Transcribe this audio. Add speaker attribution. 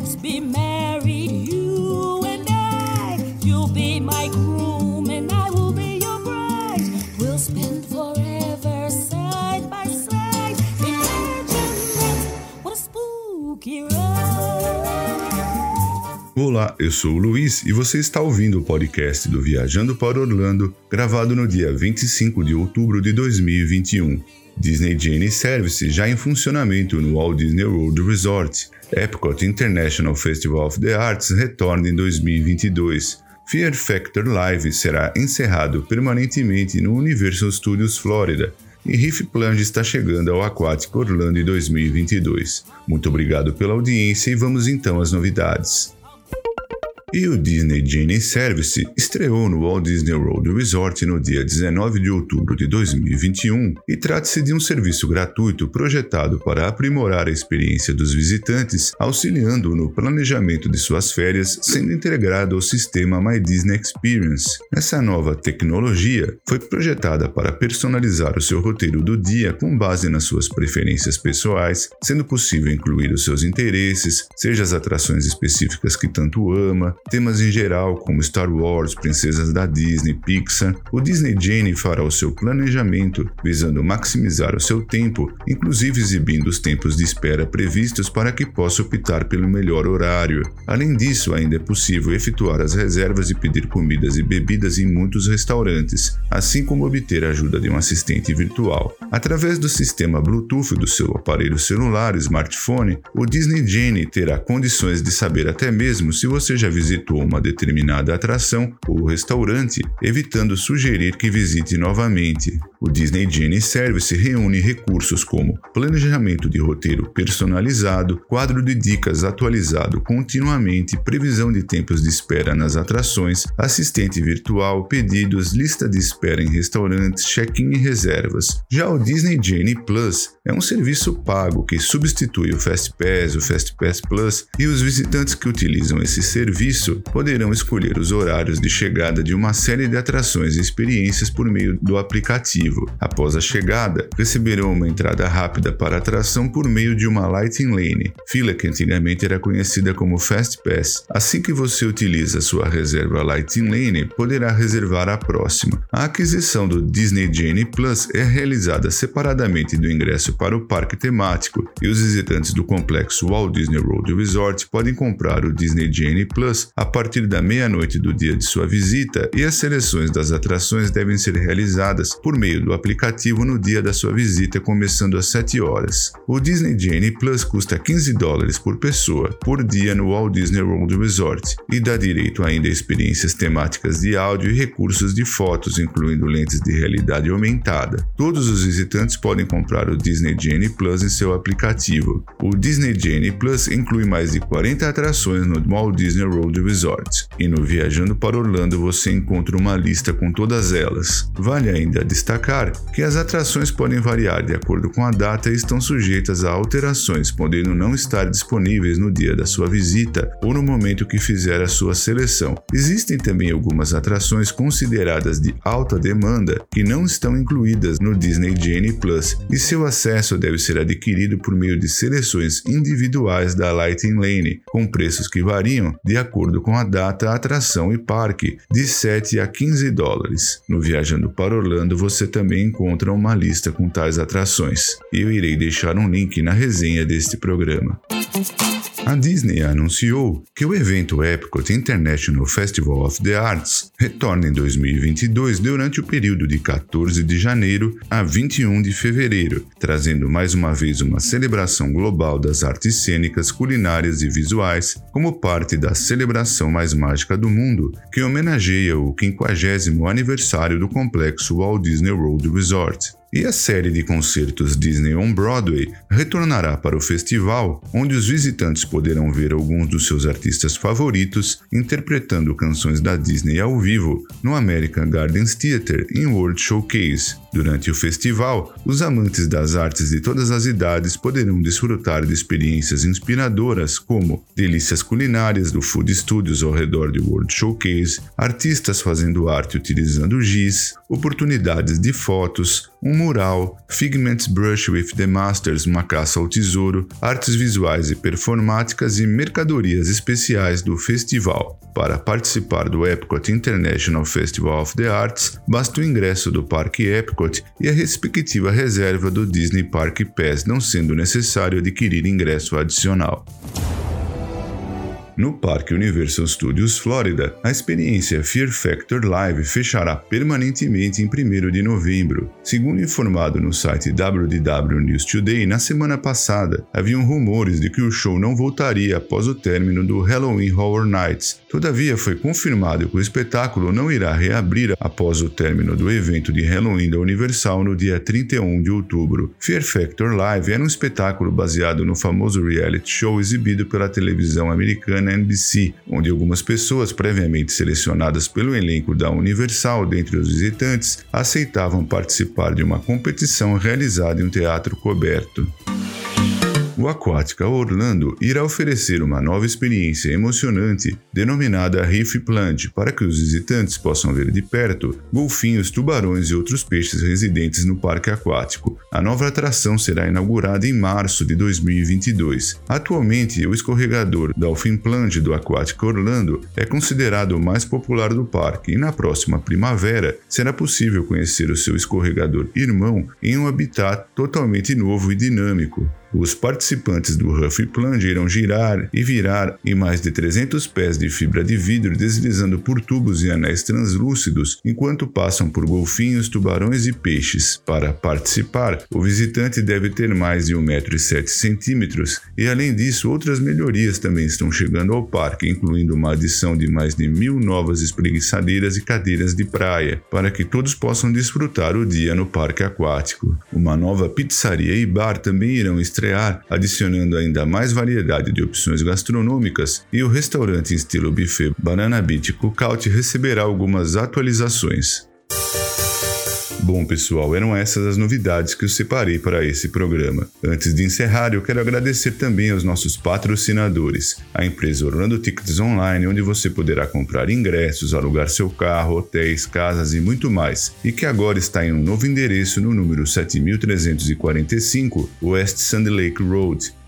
Speaker 1: Let's be married, you and I. You'll be my groom and I will be your bride. We'll spend forever side by side. Imagine. What a spooky ride.
Speaker 2: Olá, eu sou o Luiz e você está ouvindo o podcast do Viajando para Orlando, gravado no dia 25 de outubro de 2021. Disney Genie Service já em funcionamento no Walt Disney World Resort. Epcot International Festival of the Arts retorna em 2022. Fear Factor Live será encerrado permanentemente no Universal Studios Florida. E Riff Plunge está chegando ao Aquático Orlando em 2022. Muito obrigado pela audiência e vamos então às novidades. E o Disney Genie Service estreou no Walt Disney World Resort no dia 19 de outubro de 2021 e trata-se de um serviço gratuito projetado para aprimorar a experiência dos visitantes, auxiliando no planejamento de suas férias, sendo integrado ao sistema My Disney Experience. Essa nova tecnologia foi projetada para personalizar o seu roteiro do dia com base nas suas preferências pessoais, sendo possível incluir os seus interesses, seja as atrações específicas que tanto ama, temas em geral como Star Wars, princesas da Disney, Pixar, o Disney Genie fará o seu planejamento visando maximizar o seu tempo, inclusive exibindo os tempos de espera previstos para que possa optar pelo melhor horário. Além disso, ainda é possível efetuar as reservas e pedir comidas e bebidas em muitos restaurantes, assim como obter a ajuda de um assistente virtual. Através do sistema Bluetooth do seu aparelho celular, smartphone, o Disney Genie terá condições de saber até mesmo se você já visitou visitou uma determinada atração ou restaurante, evitando sugerir que visite novamente. O Disney Genie Service reúne recursos como planejamento de roteiro personalizado, quadro de dicas atualizado continuamente, previsão de tempos de espera nas atrações, assistente virtual, pedidos, lista de espera em restaurantes, check-in e reservas. Já o Disney Genie Plus é um serviço pago que substitui o FastPass, o FastPass Plus e os visitantes que utilizam esse serviço poderão escolher os horários de chegada de uma série de atrações e experiências por meio do aplicativo. Após a chegada, receberão uma entrada rápida para a atração por meio de uma Lighting Lane, fila que antigamente era conhecida como FastPass. Assim que você utiliza sua reserva Lighting Lane, poderá reservar a próxima. A aquisição do Disney Genie Plus é realizada separadamente do ingresso para o parque temático, e os visitantes do complexo Walt Disney World Resort podem comprar o Disney Genie Plus a partir da meia-noite do dia de sua visita, e as seleções das atrações devem ser realizadas por meio do aplicativo no dia da sua visita, começando às 7 horas. O Disney Genie Plus custa 15 dólares por pessoa por dia no Walt Disney World Resort e dá direito ainda a experiências temáticas de áudio e recursos de fotos, incluindo lentes de realidade aumentada. Todos os visitantes podem comprar o Disney Disney Genie Plus em seu aplicativo. O Disney Genie Plus inclui mais de 40 atrações no Walt Disney World Resort, e no Viajando para Orlando você encontra uma lista com todas elas. Vale ainda destacar que as atrações podem variar de acordo com a data e estão sujeitas a alterações, podendo não estar disponíveis no dia da sua visita ou no momento que fizer a sua seleção. Existem também algumas atrações consideradas de alta demanda que não estão incluídas no Disney Genie Plus e seu acesso deve ser adquirido por meio de seleções individuais da Lighting Lane, com preços que variam de acordo com a data, atração e parque, de 7 a 15 dólares. No Viajando para Orlando você também encontra uma lista com tais atrações. Eu irei deixar um link na resenha deste programa. A Disney anunciou que o evento Epcot International Festival of the Arts retorna em 2022 durante o período de 14 de janeiro a 21 de fevereiro, trazendo mais uma vez uma celebração global das artes cênicas, culinárias e visuais como parte da celebração mais mágica do mundo, que homenageia o 50 aniversário do complexo Walt Disney World Resort. E a série de concertos Disney on Broadway retornará para o festival, onde os visitantes poderão ver alguns dos seus artistas favoritos interpretando canções da Disney ao vivo no American Gardens Theatre em World Showcase. Durante o festival, os amantes das artes de todas as idades poderão desfrutar de experiências inspiradoras como delícias culinárias do Food Studios ao redor de World Showcase, artistas fazendo arte utilizando giz, oportunidades de fotos, um mural, Figments Brush with the Masters, uma caça ao tesouro, artes visuais e performáticas e mercadorias especiais do festival. Para participar do Epcot International Festival of the Arts, basta o ingresso do Parque Epcot e a respectiva reserva do Disney Park Pass, não sendo necessário adquirir ingresso adicional. No Parque Universal Studios Florida, a experiência Fear Factor Live fechará permanentemente em 1 de novembro. Segundo informado no site WDW News Today, na semana passada, haviam rumores de que o show não voltaria após o término do Halloween Horror Nights. Todavia, foi confirmado que o espetáculo não irá reabrir após o término do evento de Halloween da Universal no dia 31 de outubro. Fear Factor Live era um espetáculo baseado no famoso reality show exibido pela televisão americana na NBC, onde algumas pessoas previamente selecionadas pelo elenco da Universal dentre os visitantes aceitavam participar de uma competição realizada em um teatro coberto. O Aquática Orlando irá oferecer uma nova experiência emocionante denominada Reef Plant para que os visitantes possam ver de perto golfinhos, tubarões e outros peixes residentes no parque aquático. A nova atração será inaugurada em março de 2022. Atualmente, o escorregador Dolphin Plunge do Aquática Orlando é considerado o mais popular do parque e na próxima primavera será possível conhecer o seu escorregador irmão em um habitat totalmente novo e dinâmico. Os participantes do Huff Plunge irão girar e virar em mais de 300 pés de fibra de vidro, deslizando por tubos e anéis translúcidos enquanto passam por golfinhos, tubarões e peixes. Para participar, o visitante deve ter mais de 1,7m e, além disso, outras melhorias também estão chegando ao parque, incluindo uma adição de mais de mil novas espreguiçadeiras e cadeiras de praia, para que todos possam desfrutar o dia no parque aquático. Uma nova pizzaria e bar também irão estar estrear, adicionando ainda mais variedade de opções gastronômicas, e o restaurante em estilo buffet Banana Beach Cookout receberá algumas atualizações. Bom, pessoal, eram essas as novidades que eu separei para esse programa. Antes de encerrar, eu quero agradecer também aos nossos patrocinadores, a empresa Orlando Tickets Online, onde você poderá comprar ingressos, alugar seu carro, hotéis, casas e muito mais, e que agora está em um novo endereço no número 7345 West Sand Lake Road,